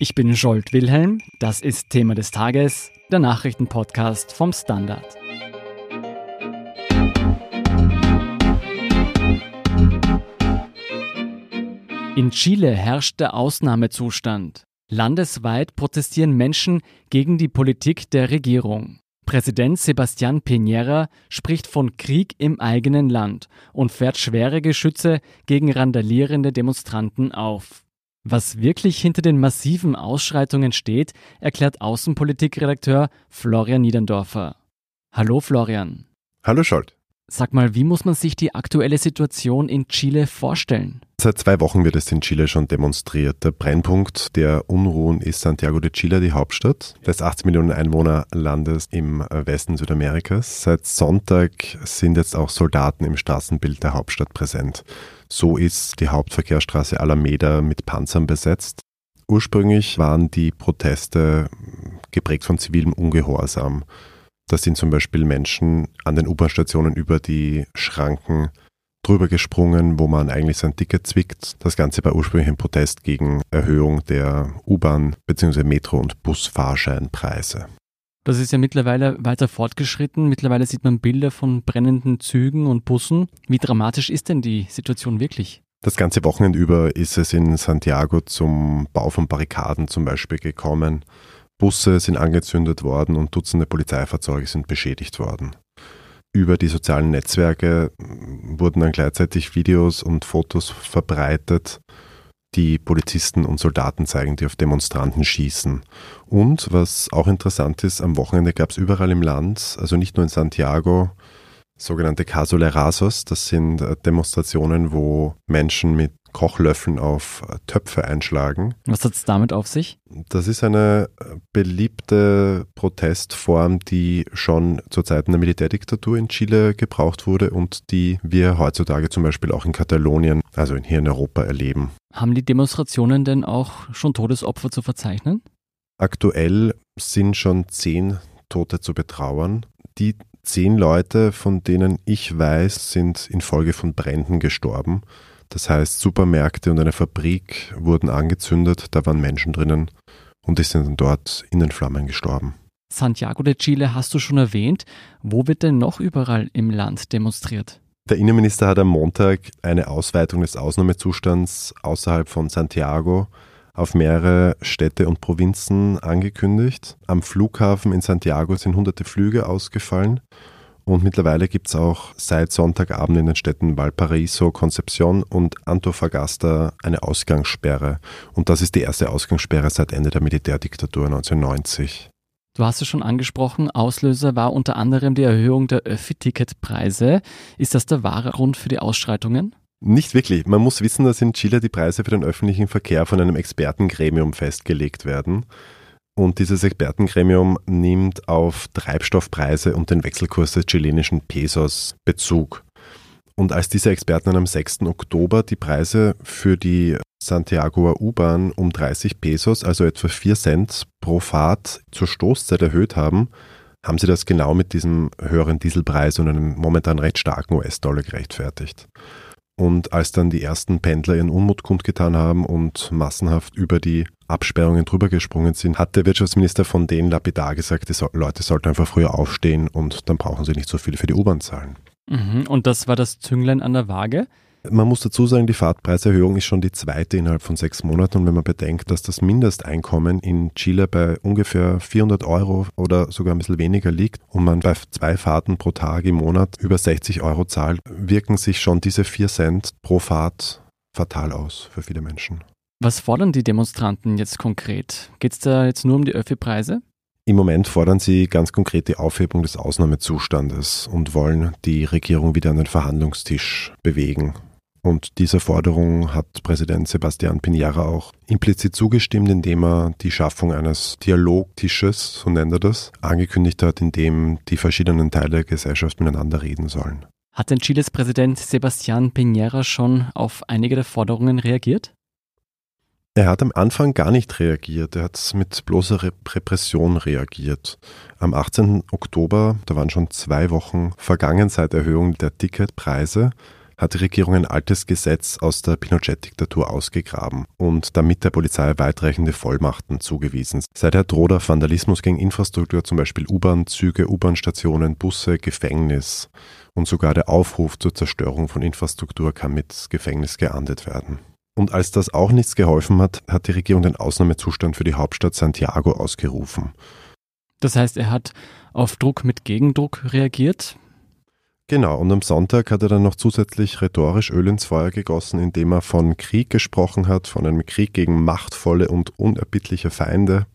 Ich bin Scholt Wilhelm, das ist Thema des Tages, der Nachrichtenpodcast vom Standard. In Chile herrscht der Ausnahmezustand. Landesweit protestieren Menschen gegen die Politik der Regierung. Präsident Sebastián Piñera spricht von Krieg im eigenen Land und fährt schwere Geschütze gegen randalierende Demonstranten auf. Was wirklich hinter den massiven Ausschreitungen steht, erklärt Außenpolitikredakteur Florian Niedendorfer. Hallo Florian. Hallo Scholt. Sag mal, wie muss man sich die aktuelle Situation in Chile vorstellen? Seit zwei Wochen wird es in Chile schon demonstriert. Der Brennpunkt der Unruhen ist Santiago de Chile, die Hauptstadt des 80 Millionen Einwohnerlandes im Westen Südamerikas. Seit Sonntag sind jetzt auch Soldaten im Straßenbild der Hauptstadt präsent. So ist die Hauptverkehrsstraße Alameda mit Panzern besetzt. Ursprünglich waren die Proteste geprägt von zivilem Ungehorsam. Da sind zum Beispiel Menschen an den U-Bahn-Stationen über die Schranken drüber gesprungen, wo man eigentlich sein Ticket zwickt. Das Ganze war ursprünglich ein Protest gegen Erhöhung der U-Bahn- bzw. Metro- und Busfahrscheinpreise. Das ist ja mittlerweile weiter fortgeschritten. Mittlerweile sieht man Bilder von brennenden Zügen und Bussen. Wie dramatisch ist denn die Situation wirklich? Das ganze Wochenende über ist es in Santiago zum Bau von Barrikaden zum Beispiel gekommen. Busse sind angezündet worden und Dutzende Polizeifahrzeuge sind beschädigt worden. Über die sozialen Netzwerke wurden dann gleichzeitig Videos und Fotos verbreitet, die Polizisten und Soldaten zeigen, die auf Demonstranten schießen. Und was auch interessant ist, am Wochenende gab es überall im Land, also nicht nur in Santiago, sogenannte Casolerasos. Das sind Demonstrationen, wo Menschen mit Kochlöffeln auf äh, Töpfe einschlagen. Was hat es damit auf sich? Das ist eine äh, beliebte Protestform, die schon zu Zeiten der Militärdiktatur in Chile gebraucht wurde und die wir heutzutage zum Beispiel auch in Katalonien, also hier in Europa, erleben. Haben die Demonstrationen denn auch schon Todesopfer zu verzeichnen? Aktuell sind schon zehn Tote zu betrauern. Die zehn Leute, von denen ich weiß, sind infolge von Bränden gestorben. Das heißt, Supermärkte und eine Fabrik wurden angezündet, da waren Menschen drinnen und die sind dann dort in den Flammen gestorben. Santiago de Chile hast du schon erwähnt. Wo wird denn noch überall im Land demonstriert? Der Innenminister hat am Montag eine Ausweitung des Ausnahmezustands außerhalb von Santiago auf mehrere Städte und Provinzen angekündigt. Am Flughafen in Santiago sind hunderte Flüge ausgefallen und mittlerweile gibt es auch seit Sonntagabend in den Städten Valparaiso, Concepción und Antofagasta eine Ausgangssperre. Und das ist die erste Ausgangssperre seit Ende der Militärdiktatur 1990. Du hast es schon angesprochen, Auslöser war unter anderem die Erhöhung der Öffi-Ticketpreise. Ist das der wahre Grund für die Ausschreitungen? Nicht wirklich. Man muss wissen, dass in Chile die Preise für den öffentlichen Verkehr von einem Expertengremium festgelegt werden. Und dieses Expertengremium nimmt auf Treibstoffpreise und den Wechselkurs des chilenischen Pesos Bezug. Und als diese Experten am 6. Oktober die Preise für die Santiagoer U-Bahn um 30 Pesos, also etwa 4 Cent pro Fahrt zur Stoßzeit erhöht haben, haben sie das genau mit diesem höheren Dieselpreis und einem momentan recht starken US-Dollar gerechtfertigt. Und als dann die ersten Pendler ihren Unmut kundgetan haben und massenhaft über die Absperrungen drüber gesprungen sind, hat der Wirtschaftsminister von denen lapidar gesagt, die Leute sollten einfach früher aufstehen und dann brauchen sie nicht so viel für die U-Bahn zahlen. Mhm. Und das war das Zünglein an der Waage? Man muss dazu sagen, die Fahrtpreiserhöhung ist schon die zweite innerhalb von sechs Monaten. Und wenn man bedenkt, dass das Mindesteinkommen in Chile bei ungefähr 400 Euro oder sogar ein bisschen weniger liegt und man bei zwei Fahrten pro Tag im Monat über 60 Euro zahlt, wirken sich schon diese 4 Cent pro Fahrt fatal aus für viele Menschen. Was fordern die Demonstranten jetzt konkret? Geht es da jetzt nur um die Öffi-Preise? Im Moment fordern sie ganz konkret die Aufhebung des Ausnahmezustandes und wollen die Regierung wieder an den Verhandlungstisch bewegen. Und dieser Forderung hat Präsident Sebastián Piñera auch implizit zugestimmt, indem er die Schaffung eines Dialogtisches, so nennt er das, angekündigt hat, in dem die verschiedenen Teile der Gesellschaft miteinander reden sollen. Hat denn Chiles Präsident Sebastián Piñera schon auf einige der Forderungen reagiert? Er hat am Anfang gar nicht reagiert, er hat mit bloßer Repression reagiert. Am 18. Oktober, da waren schon zwei Wochen vergangen seit Erhöhung der Ticketpreise, hat die Regierung ein altes Gesetz aus der Pinochet-Diktatur ausgegraben und damit der Polizei weitreichende Vollmachten zugewiesen. Seither droht der Vandalismus gegen Infrastruktur, zum Beispiel U-Bahn-Züge, U-Bahn-Stationen, Busse, Gefängnis und sogar der Aufruf zur Zerstörung von Infrastruktur kann mit Gefängnis geahndet werden. Und als das auch nichts geholfen hat, hat die Regierung den Ausnahmezustand für die Hauptstadt Santiago ausgerufen. Das heißt, er hat auf Druck mit Gegendruck reagiert. Genau, und am Sonntag hat er dann noch zusätzlich rhetorisch Öl ins Feuer gegossen, indem er von Krieg gesprochen hat, von einem Krieg gegen machtvolle und unerbittliche Feinde.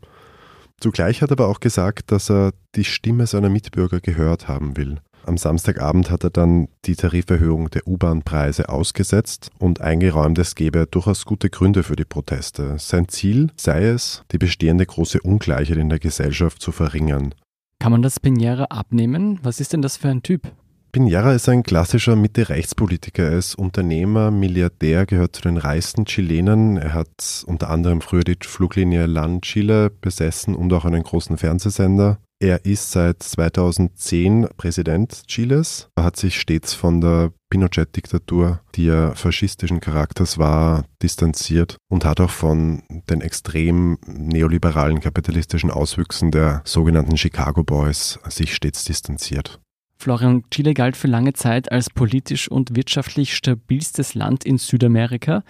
Zugleich hat er aber auch gesagt, dass er die Stimme seiner Mitbürger gehört haben will. Am Samstagabend hat er dann die Tariferhöhung der U-Bahn-Preise ausgesetzt und eingeräumt, es gebe durchaus gute Gründe für die Proteste. Sein Ziel sei es, die bestehende große Ungleichheit in der Gesellschaft zu verringern. Kann man das Pinera abnehmen? Was ist denn das für ein Typ? Pinera ist ein klassischer Mitte-Rechtspolitiker. Er ist Unternehmer, Milliardär, gehört zu den reichsten Chilenen. Er hat unter anderem früher die Fluglinie LAN Chile besessen und auch einen großen Fernsehsender. Er ist seit 2010 Präsident Chiles. Er hat sich stets von der Pinochet-Diktatur, die ja faschistischen Charakters war, distanziert und hat auch von den extrem neoliberalen kapitalistischen Auswüchsen der sogenannten Chicago Boys sich stets distanziert. Florian, Chile galt für lange Zeit als politisch und wirtschaftlich stabilstes Land in Südamerika.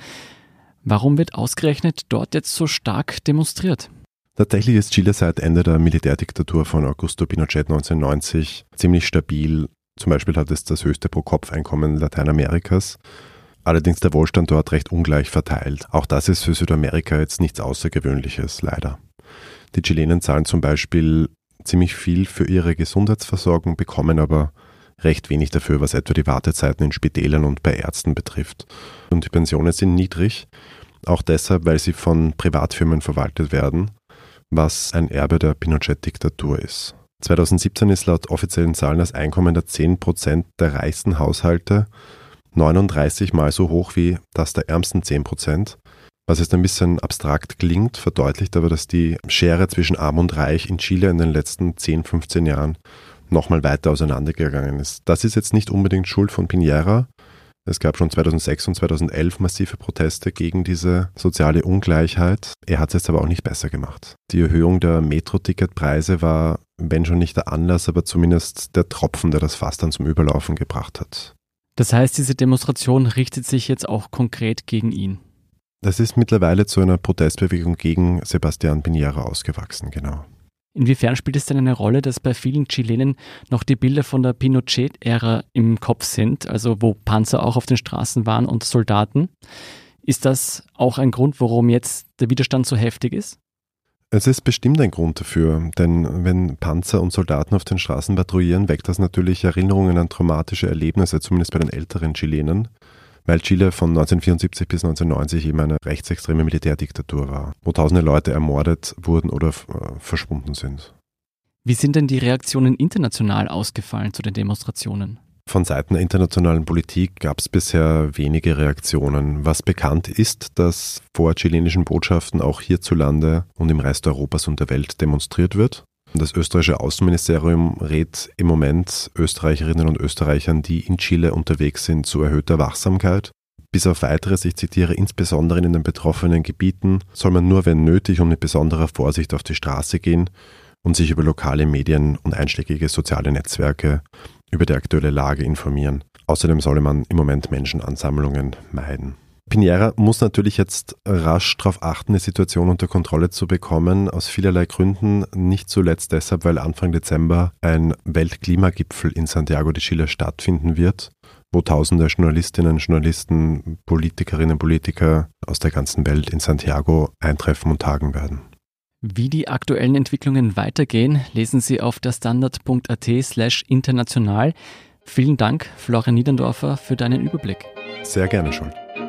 Warum wird ausgerechnet dort jetzt so stark demonstriert? Tatsächlich ist Chile seit Ende der Militärdiktatur von Augusto Pinochet 1990 ziemlich stabil. Zum Beispiel hat es das höchste Pro-Kopf-Einkommen Lateinamerikas. Allerdings der Wohlstand dort recht ungleich verteilt. Auch das ist für Südamerika jetzt nichts Außergewöhnliches, leider. Die Chilenen zahlen zum Beispiel ziemlich viel für ihre Gesundheitsversorgung, bekommen aber recht wenig dafür, was etwa die Wartezeiten in Spitälern und bei Ärzten betrifft. Und die Pensionen sind niedrig, auch deshalb, weil sie von Privatfirmen verwaltet werden, was ein Erbe der Pinochet-Diktatur ist. 2017 ist laut offiziellen Zahlen das Einkommen der 10% der reichsten Haushalte 39 mal so hoch wie das der ärmsten 10%. Was jetzt ein bisschen abstrakt klingt, verdeutlicht aber, dass die Schere zwischen Arm und Reich in Chile in den letzten 10, 15 Jahren nochmal weiter auseinandergegangen ist. Das ist jetzt nicht unbedingt Schuld von Piñera. Es gab schon 2006 und 2011 massive Proteste gegen diese soziale Ungleichheit. Er hat es jetzt aber auch nicht besser gemacht. Die Erhöhung der Metro-Ticketpreise war, wenn schon nicht der Anlass, aber zumindest der Tropfen, der das Fass dann zum Überlaufen gebracht hat. Das heißt, diese Demonstration richtet sich jetzt auch konkret gegen ihn. Das ist mittlerweile zu einer Protestbewegung gegen Sebastián Piñera ausgewachsen, genau. Inwiefern spielt es denn eine Rolle, dass bei vielen Chilenen noch die Bilder von der Pinochet-Ära im Kopf sind, also wo Panzer auch auf den Straßen waren und Soldaten? Ist das auch ein Grund, warum jetzt der Widerstand so heftig ist? Es ist bestimmt ein Grund dafür, denn wenn Panzer und Soldaten auf den Straßen patrouillieren, weckt das natürlich Erinnerungen an traumatische Erlebnisse, zumindest bei den älteren Chilenen weil Chile von 1974 bis 1990 eben eine rechtsextreme Militärdiktatur war, wo tausende Leute ermordet wurden oder äh, verschwunden sind. Wie sind denn die Reaktionen international ausgefallen zu den Demonstrationen? Von Seiten der internationalen Politik gab es bisher wenige Reaktionen. Was bekannt ist, dass vor chilenischen Botschaften auch hierzulande und im Rest Europas und der Welt demonstriert wird. Das österreichische Außenministerium rät im Moment Österreicherinnen und Österreichern, die in Chile unterwegs sind, zu erhöhter Wachsamkeit. Bis auf weiteres, ich zitiere, insbesondere in den betroffenen Gebieten soll man nur, wenn nötig und mit besonderer Vorsicht auf die Straße gehen und sich über lokale Medien und einschlägige soziale Netzwerke über die aktuelle Lage informieren. Außerdem solle man im Moment Menschenansammlungen meiden. Pinera muss natürlich jetzt rasch darauf achten, die Situation unter Kontrolle zu bekommen, aus vielerlei Gründen. Nicht zuletzt deshalb, weil Anfang Dezember ein Weltklimagipfel in Santiago de Chile stattfinden wird, wo tausende Journalistinnen, Journalisten, Politikerinnen, Politiker aus der ganzen Welt in Santiago eintreffen und tagen werden. Wie die aktuellen Entwicklungen weitergehen, lesen Sie auf der standard.at slash international. Vielen Dank, Florian Niedendorfer, für deinen Überblick. Sehr gerne schon.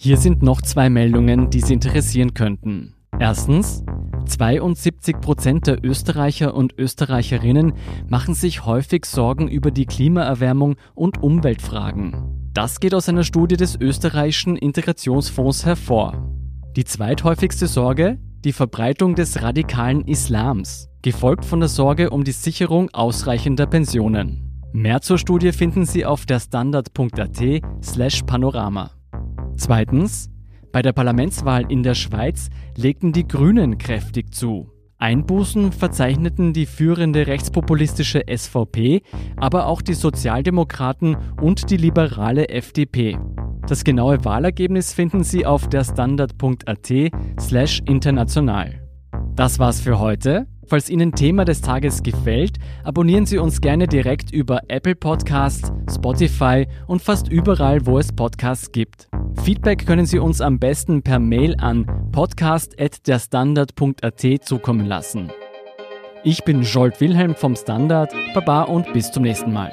Hier sind noch zwei Meldungen, die Sie interessieren könnten. Erstens, 72 Prozent der Österreicher und Österreicherinnen machen sich häufig Sorgen über die Klimaerwärmung und Umweltfragen. Das geht aus einer Studie des österreichischen Integrationsfonds hervor. Die zweithäufigste Sorge? Die Verbreitung des radikalen Islams, gefolgt von der Sorge um die Sicherung ausreichender Pensionen. Mehr zur Studie finden Sie auf der standard.at slash panorama. Zweitens, bei der Parlamentswahl in der Schweiz legten die Grünen kräftig zu. Einbußen verzeichneten die führende rechtspopulistische SVP, aber auch die Sozialdemokraten und die liberale FDP. Das genaue Wahlergebnis finden Sie auf der standard.at slash international. Das war's für heute. Falls Ihnen Thema des Tages gefällt, abonnieren Sie uns gerne direkt über Apple Podcasts, Spotify und fast überall, wo es Podcasts gibt. Feedback können Sie uns am besten per Mail an podcast.derstandard.at zukommen lassen. Ich bin Jolt Wilhelm vom Standard. Baba und bis zum nächsten Mal.